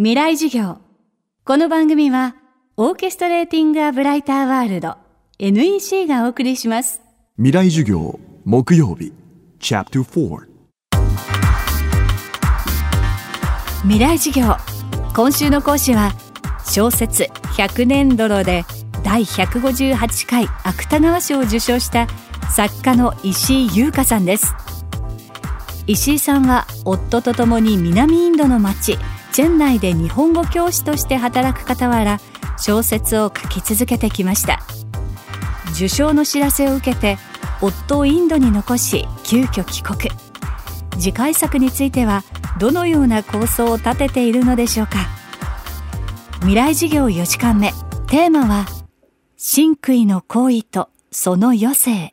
未来授業。この番組はオーケストレーティング・ア・ブライター・ワールド NEC がお送りします。未来授業木曜日チャプター未来授業。今週の講師は小説100年泥で第158回芥川賞を受賞した作家の石井優香さんです。石井さんは夫と共に南インドの町チェン内で日本語教師として働く傍ら小説を書き続けてきました。受賞の知らせを受けて夫をインドに残し急遽帰国。次回作についてはどのような構想を立てているのでしょうか。未来事業4時間目。テーマは真杭の行為とその余生。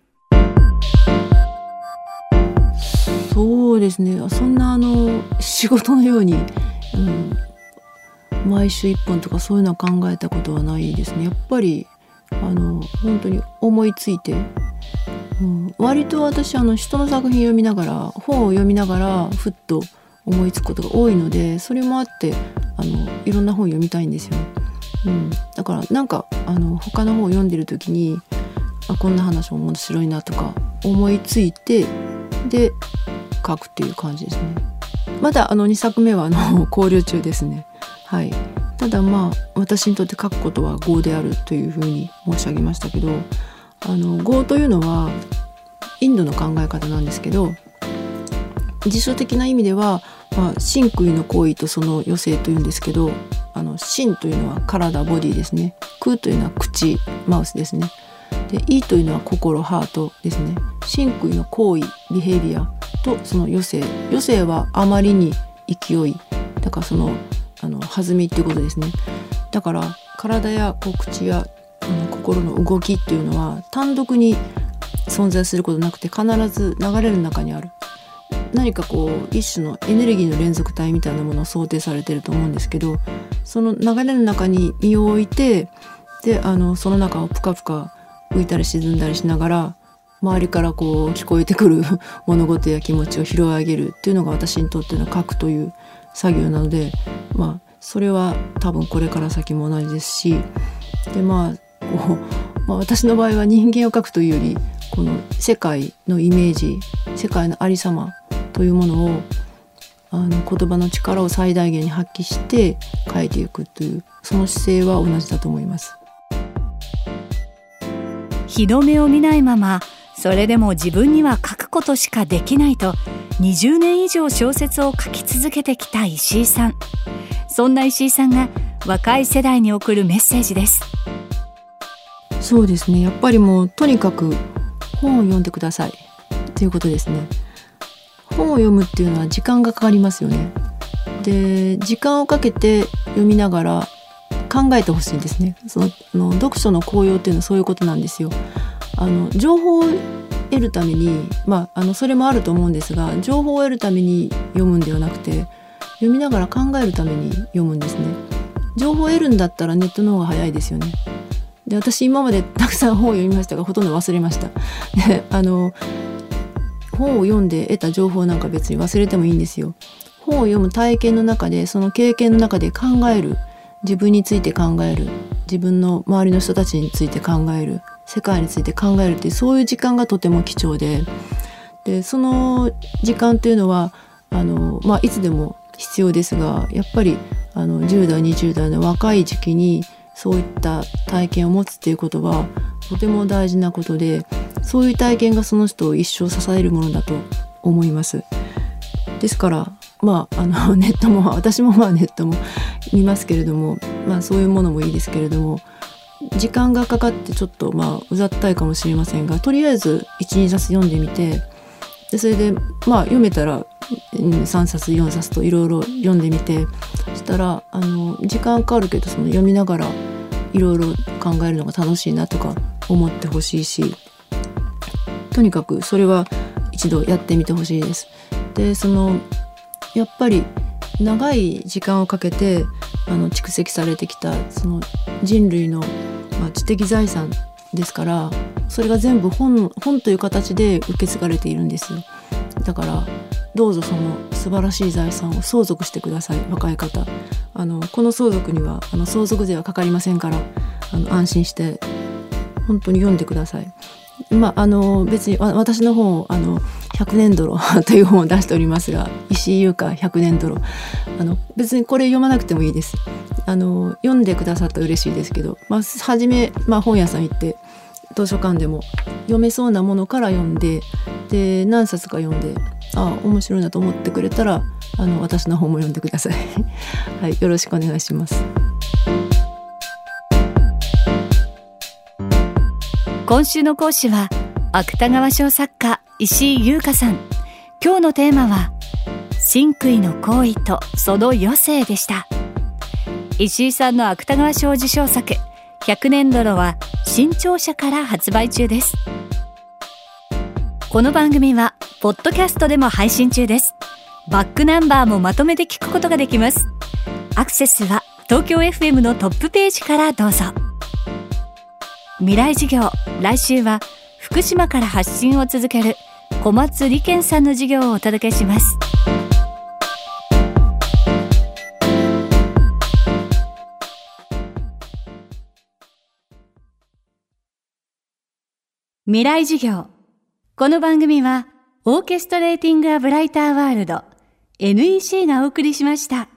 そうですね。そんなあの仕事のようにうん、毎週1本とかそういうのは考えたことはないですね。やっぱりあの本当に思いついて、うん、割と私あの人の作品読みながら本を読みながらふっと思いつくことが多いのでそれもあってあのいろんな本読みたいんですよ。うん、だからなんかあの他の本を読んでる時にあこんな話面白いなとか思いついてで書くっていう感じですね。まだあの2作目はあの 考慮中ですね。はい、ただまあ私にとって書くことは業であるというふうに申し上げましたけどあの業というのはインドの考え方なんですけど辞書的な意味では、まあ、真杭の行為とその余生というんですけどあの真というのは体ボディですね。空というのは口マウスですね。で意というのは心ハートですね。真杭の行為ビヘビアとその余生余生はあまりに勢いだからそのあの弾みっていうことですね。だから体やこう口やあの心の動きっていうのは単独に存在することなくて必ず流れる中にある。何かこう一種のエネルギーの連続体みたいなものを想定されてると思うんですけどその流れの中に身を置いてであのその中をぷかぷか浮いたり沈んだりしながら周りからこう聞こえてくる 物事や気持ちを拾い上げるっていうのが私にとっての書くという作業なのでまあそれは多分これから先も同じですしでまあこう、まあ、私の場合は人間を描くというよりこの世界のイメージ世界のありさまというものをあの言葉の力を最大限に発揮して書いていくというその姿勢は同じだと思います。日の目を見ないままそれでも自分には書くことしかできないと20年以上小説を書き続けてきた石井さん。そんな石井さんが若い世代に送るメッセージです。そうですね。やっぱりもうとにかく本を読んでください。ということですね。本を読むっていうのは時間がかかりますよね。で時間をかけて読みながら考えてほしいんですね。その読書の効用っていうのはそういうことなんですよ。あの情報を得るためにまああのそれもあると思うんですが情報を得るために読むんではなくて読みながら考えるために読むんですね。情報を得るんだったらネットの方が早いですよね。で私今までたくさん本を読みましたがほとんど忘れました。であの本を読んで得た情報なんか別に忘れてもいいんですよ。本を読む体験の中でその経験の中で考える自分について考える自分の周りの人たちについて考える世界について考えるっていうそういう時間がとても貴重ででその時間っていうのはあの、まあ、いつでも必要ですがやっぱりあの10代20代の若い時期にそういった体験を持つっていうことはとても大事なことでそういう体験がその人を一生支えるものだと思います。ですからまああのネットも私もまあネットも見ますけれどもまあそういうものもいいですけれども時間がかかってちょっとまあうざったいかもしれませんがとりあえず12冊読んでみてでそれでまあ読めたら3冊4冊といろいろ読んでみてそしたらあの時間かかるけどその読みながらいろいろ考えるのが楽しいなとか思ってほしいしとにかくそれは一度やってみてほしいです。でそのやっぱり長い時間をかけてあの蓄積されてきたその人類の、まあ、知的財産ですからそれが全部本本という形で受け継がれているんですだからどうぞその素晴らしい財産を相続してください若い方あのこの相続にはあの相続税はかかりませんからあの安心して本当に読んでください。まあ、あの別に私の本あの100年泥 という本を出しておりますが石井優香100年泥。あの別にこれ読まなくてもいいです。あの読んでくださったら嬉しいですけど、まあ、初め、まあ、本屋さん行って図書館でも読めそうなものから読んでで何冊か読んであ面白いなと思ってくれたらあの私の本も読んでください、はい、よろしくお願いします。今週の講師は芥川賞作家石井優香さん。今日のテーマは真杭の行為とその余生でした。石井さんの芥川賞受賞作100年泥は新潮社から発売中です。この番組はポッドキャストでも配信中です。バックナンバーもまとめて聞くことができます。アクセスは東京 FM のトップページからどうぞ。未来事業来週は福島から発信を続ける小松理健さんの授業をお届けします未来授業この番組はオーケストレーティング・ア・ブライター・ワールド NEC がお送りしました。